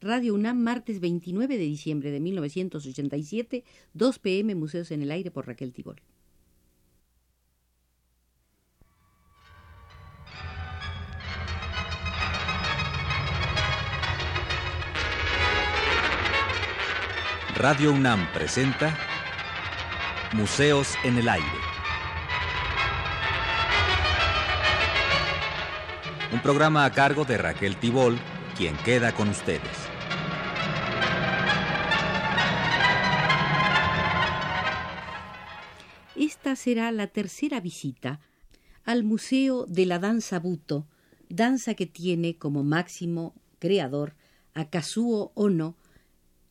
Radio UNAM, martes 29 de diciembre de 1987, 2 pm, Museos en el Aire por Raquel Tibol. Radio UNAM presenta Museos en el Aire. Un programa a cargo de Raquel Tibol, quien queda con ustedes. Será la tercera visita al Museo de la Danza Buto, danza que tiene como máximo creador a Kazuo Ono,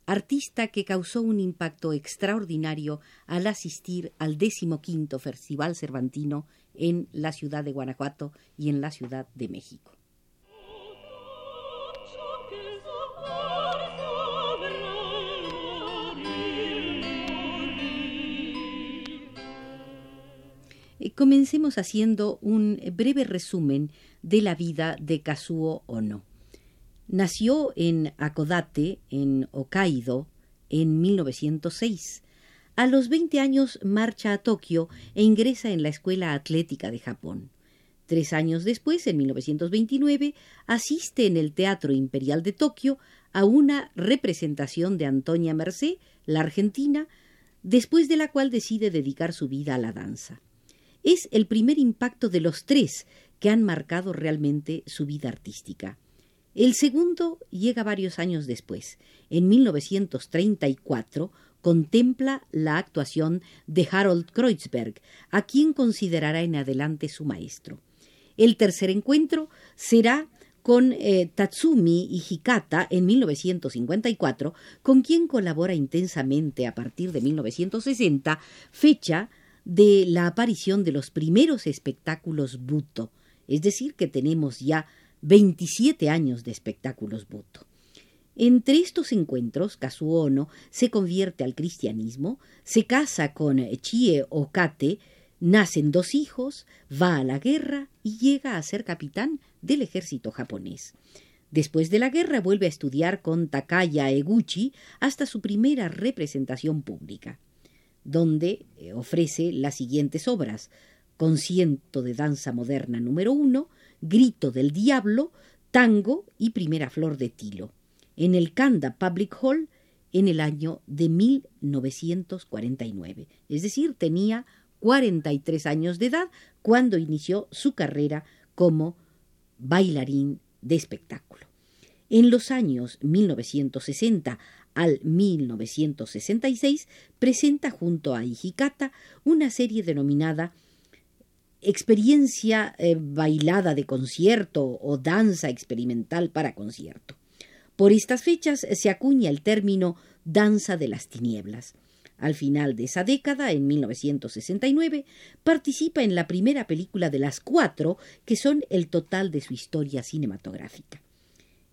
artista que causó un impacto extraordinario al asistir al decimoquinto Festival Cervantino en la ciudad de Guanajuato y en la Ciudad de México. Comencemos haciendo un breve resumen de la vida de Kazuo Ono. Nació en Akodate, en Hokkaido, en 1906. A los 20 años marcha a Tokio e ingresa en la Escuela Atlética de Japón. Tres años después, en 1929, asiste en el Teatro Imperial de Tokio a una representación de Antonia Mercé, la argentina, después de la cual decide dedicar su vida a la danza. Es el primer impacto de los tres que han marcado realmente su vida artística. El segundo llega varios años después. En 1934 contempla la actuación de Harold Kreuzberg, a quien considerará en adelante su maestro. El tercer encuentro será con eh, Tatsumi Hikata en 1954, con quien colabora intensamente a partir de 1960, fecha de la aparición de los primeros espectáculos Buto, es decir, que tenemos ya 27 años de espectáculos Buto. Entre estos encuentros, Kazuo se convierte al cristianismo, se casa con Chie Okate, nacen dos hijos, va a la guerra y llega a ser capitán del ejército japonés. Después de la guerra vuelve a estudiar con Takaya Eguchi hasta su primera representación pública, donde eh, ofrece las siguientes obras: Concierto de danza moderna número uno, Grito del Diablo, Tango y Primera Flor de Tilo, en el Kanda Public Hall en el año de 1949. Es decir, tenía 43 años de edad cuando inició su carrera como bailarín de espectáculo. En los años 1960 al 1966 presenta junto a Hijikata una serie denominada experiencia eh, bailada de concierto o danza experimental para concierto. Por estas fechas se acuña el término danza de las tinieblas. Al final de esa década, en 1969, participa en la primera película de las cuatro que son el total de su historia cinematográfica.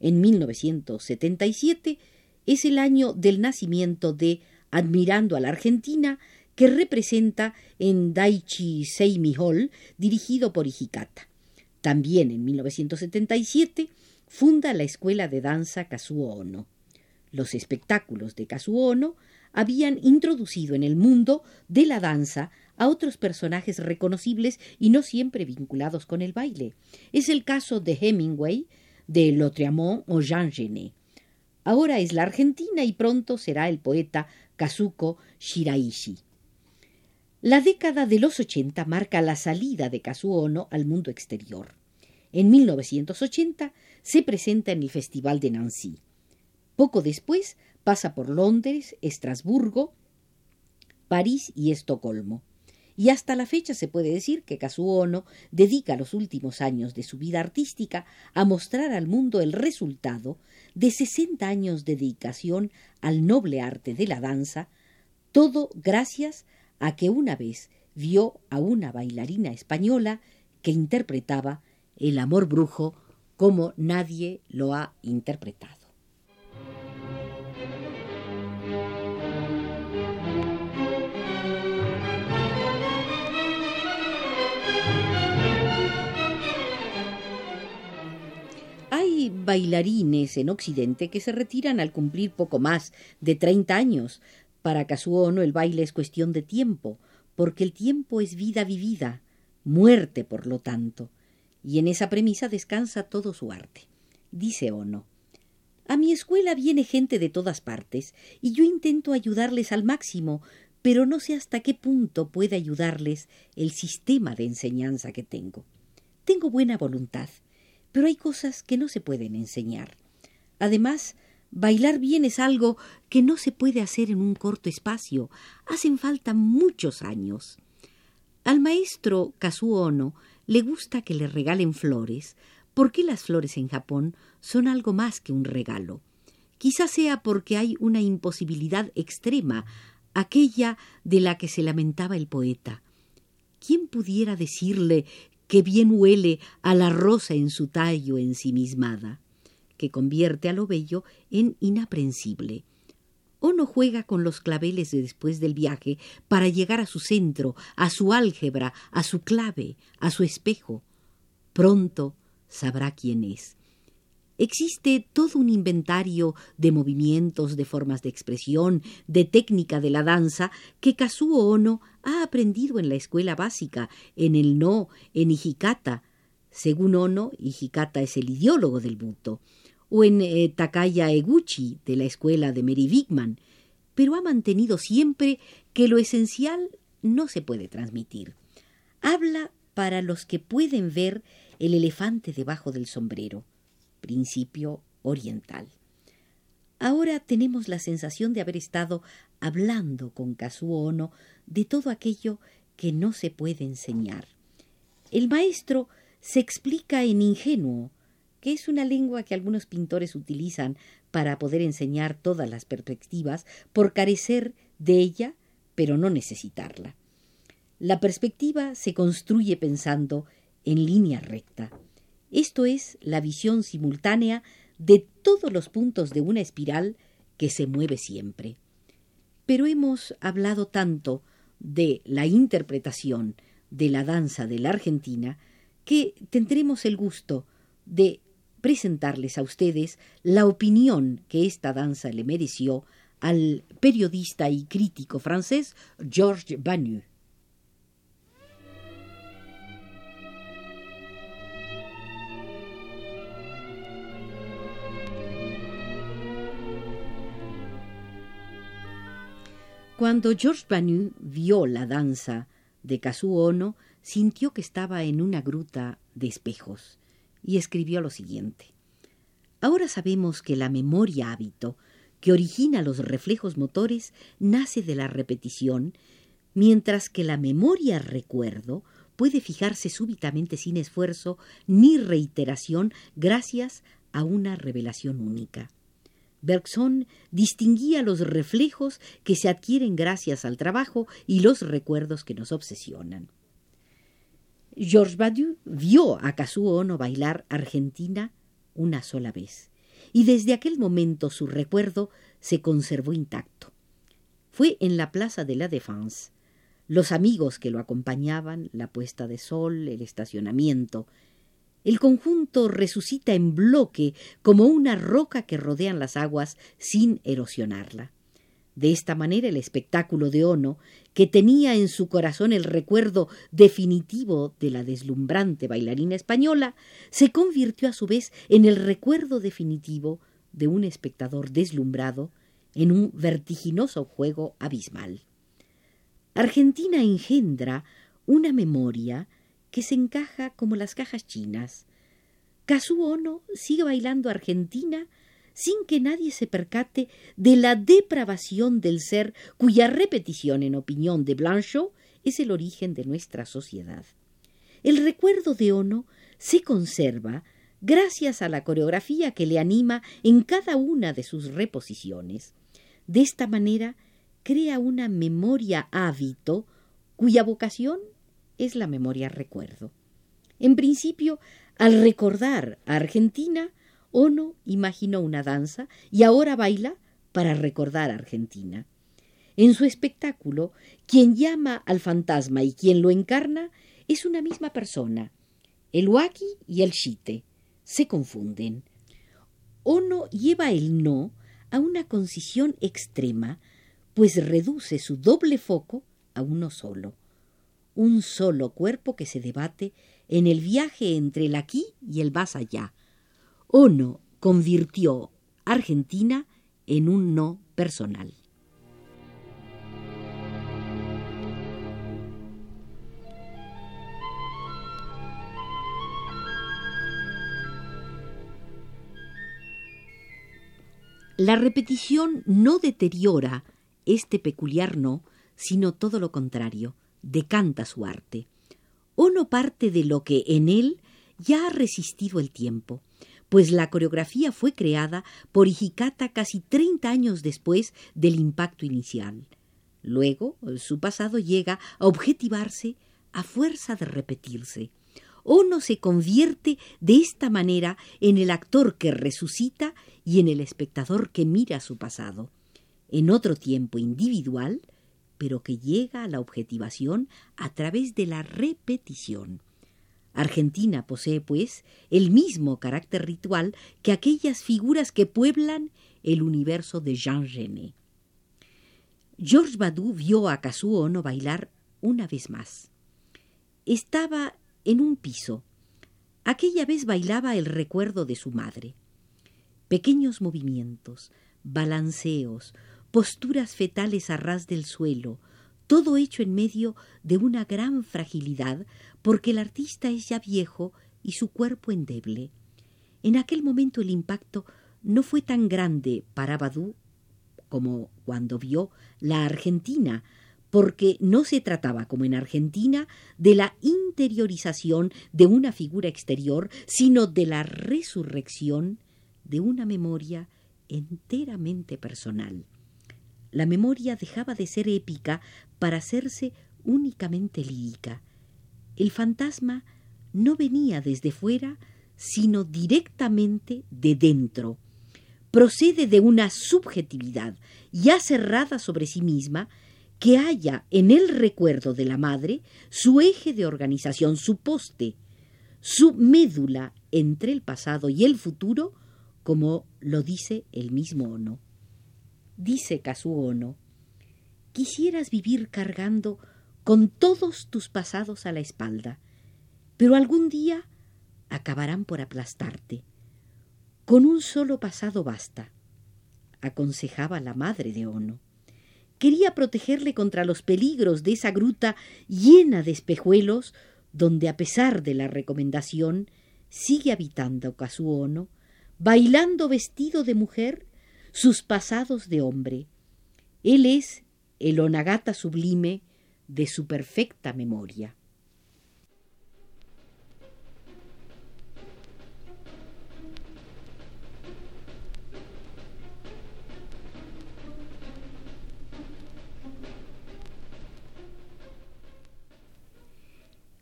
En 1977 es el año del nacimiento de Admirando a la Argentina, que representa en Daichi Seimi Hall, dirigido por Hijikata. También en 1977 funda la escuela de danza Kazuo Ono. Los espectáculos de Kazuo Ono habían introducido en el mundo de la danza a otros personajes reconocibles y no siempre vinculados con el baile. Es el caso de Hemingway, de Lautréamont o Jean Genet. Ahora es la Argentina y pronto será el poeta Kazuko Shiraishi. La década de los 80 marca la salida de Kazuo Ono al mundo exterior. En 1980 se presenta en el Festival de Nancy. Poco después pasa por Londres, Estrasburgo, París y Estocolmo. Y hasta la fecha se puede decir que Kazuo Ono dedica los últimos años de su vida artística a mostrar al mundo el resultado de 60 años de dedicación al noble arte de la danza, todo gracias a que una vez vio a una bailarina española que interpretaba el amor brujo como nadie lo ha interpretado. Bailarines en Occidente que se retiran al cumplir poco más de treinta años. Para Kazuo el baile es cuestión de tiempo, porque el tiempo es vida vivida, muerte por lo tanto, y en esa premisa descansa todo su arte. Dice Ono. A mi escuela viene gente de todas partes, y yo intento ayudarles al máximo, pero no sé hasta qué punto puede ayudarles el sistema de enseñanza que tengo. Tengo buena voluntad, pero hay cosas que no se pueden enseñar. Además, bailar bien es algo que no se puede hacer en un corto espacio. Hacen falta muchos años. Al maestro Kazuo Ono le gusta que le regalen flores, porque las flores en Japón son algo más que un regalo. Quizás sea porque hay una imposibilidad extrema, aquella de la que se lamentaba el poeta. ¿Quién pudiera decirle que bien huele a la rosa en su tallo ensimismada, que convierte a lo bello en inaprensible. O no juega con los claveles de después del viaje para llegar a su centro, a su álgebra, a su clave, a su espejo. Pronto sabrá quién es. Existe todo un inventario de movimientos, de formas de expresión, de técnica de la danza que Kazuo Ono ha aprendido en la escuela básica, en el no, en Hijikata. Según Ono, Hijikata es el ideólogo del Buto, o en eh, Takaya Eguchi de la escuela de Mary Wigman, pero ha mantenido siempre que lo esencial no se puede transmitir. Habla para los que pueden ver el elefante debajo del sombrero principio oriental. Ahora tenemos la sensación de haber estado hablando con Kazuo Ono de todo aquello que no se puede enseñar. El maestro se explica en ingenuo, que es una lengua que algunos pintores utilizan para poder enseñar todas las perspectivas por carecer de ella, pero no necesitarla. La perspectiva se construye pensando en línea recta. Esto es la visión simultánea de todos los puntos de una espiral que se mueve siempre. Pero hemos hablado tanto de la interpretación de la danza de la Argentina que tendremos el gusto de presentarles a ustedes la opinión que esta danza le mereció al periodista y crítico francés Georges Banu. Cuando George Banu vio la danza de Kazuo Ono, sintió que estaba en una gruta de espejos y escribió lo siguiente. Ahora sabemos que la memoria hábito, que origina los reflejos motores, nace de la repetición, mientras que la memoria recuerdo puede fijarse súbitamente sin esfuerzo ni reiteración gracias a una revelación única. Bergson distinguía los reflejos que se adquieren gracias al trabajo y los recuerdos que nos obsesionan. Georges Badiou vio a Kazuo Ono bailar Argentina una sola vez, y desde aquel momento su recuerdo se conservó intacto. Fue en la Plaza de la Défense. Los amigos que lo acompañaban, la puesta de sol, el estacionamiento, el conjunto resucita en bloque como una roca que rodean las aguas sin erosionarla. De esta manera el espectáculo de Ono, que tenía en su corazón el recuerdo definitivo de la deslumbrante bailarina española, se convirtió a su vez en el recuerdo definitivo de un espectador deslumbrado en un vertiginoso juego abismal. Argentina engendra una memoria que se encaja como las cajas chinas. Kazuo Ono sigue bailando Argentina sin que nadie se percate de la depravación del ser cuya repetición, en opinión de Blanchot, es el origen de nuestra sociedad. El recuerdo de Ono se conserva gracias a la coreografía que le anima en cada una de sus reposiciones. De esta manera crea una memoria hábito cuya vocación es la memoria recuerdo. En principio, al recordar a Argentina, Ono imaginó una danza y ahora baila para recordar a Argentina. En su espectáculo, quien llama al fantasma y quien lo encarna es una misma persona. El waki y el shite se confunden. Ono lleva el no a una concisión extrema, pues reduce su doble foco a uno solo, un solo cuerpo que se debate en el viaje entre el aquí y el más allá. Ono convirtió Argentina en un no personal. La repetición no deteriora este peculiar no, sino todo lo contrario, decanta su arte. O no parte de lo que en él ya ha resistido el tiempo, pues la coreografía fue creada por Hijikata casi treinta años después del impacto inicial. Luego, su pasado llega a objetivarse a fuerza de repetirse. Ono se convierte de esta manera en el actor que resucita y en el espectador que mira su pasado, en otro tiempo individual, pero que llega a la objetivación a través de la repetición. Argentina posee, pues, el mismo carácter ritual que aquellas figuras que pueblan el universo de Jean Genet. Georges Badu vio a Kazuo Ono bailar una vez más. Estaba en un piso. Aquella vez bailaba el recuerdo de su madre. Pequeños movimientos, balanceos, posturas fetales a ras del suelo, todo hecho en medio de una gran fragilidad, porque el artista es ya viejo y su cuerpo endeble. En aquel momento el impacto no fue tan grande para Badú como cuando vio la Argentina, porque no se trataba, como en Argentina, de la interiorización de una figura exterior, sino de la resurrección de una memoria enteramente personal. La memoria dejaba de ser épica para hacerse únicamente lírica. El fantasma no venía desde fuera, sino directamente de dentro. Procede de una subjetividad ya cerrada sobre sí misma, que haya en el recuerdo de la madre su eje de organización, su poste, su médula entre el pasado y el futuro, como lo dice el mismo Ono. Dice Kazuo Ono, quisieras vivir cargando con todos tus pasados a la espalda, pero algún día acabarán por aplastarte. Con un solo pasado basta, aconsejaba la madre de Ono. Quería protegerle contra los peligros de esa gruta llena de espejuelos donde, a pesar de la recomendación, sigue habitando Kazuo Ono, bailando vestido de mujer sus pasados de hombre. Él es el onagata sublime de su perfecta memoria.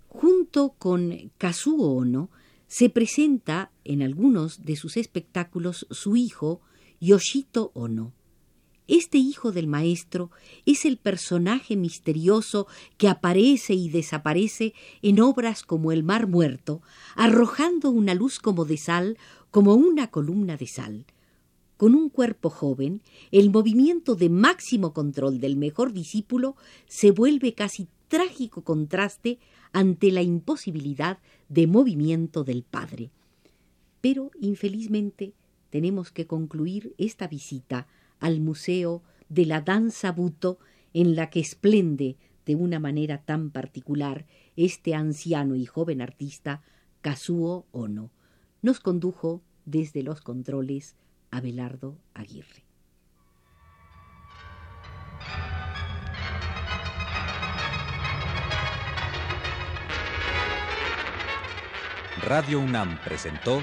Junto con Kazuo Ono, se presenta en algunos de sus espectáculos su hijo, Yoshito Ono. Este hijo del maestro es el personaje misterioso que aparece y desaparece en obras como El Mar Muerto, arrojando una luz como de sal, como una columna de sal. Con un cuerpo joven, el movimiento de máximo control del mejor discípulo se vuelve casi trágico contraste ante la imposibilidad de movimiento del padre. Pero, infelizmente, tenemos que concluir esta visita al Museo de la Danza Buto, en la que esplende de una manera tan particular este anciano y joven artista, Kazuo Ono. Nos condujo desde los controles Abelardo Aguirre. Radio UNAM presentó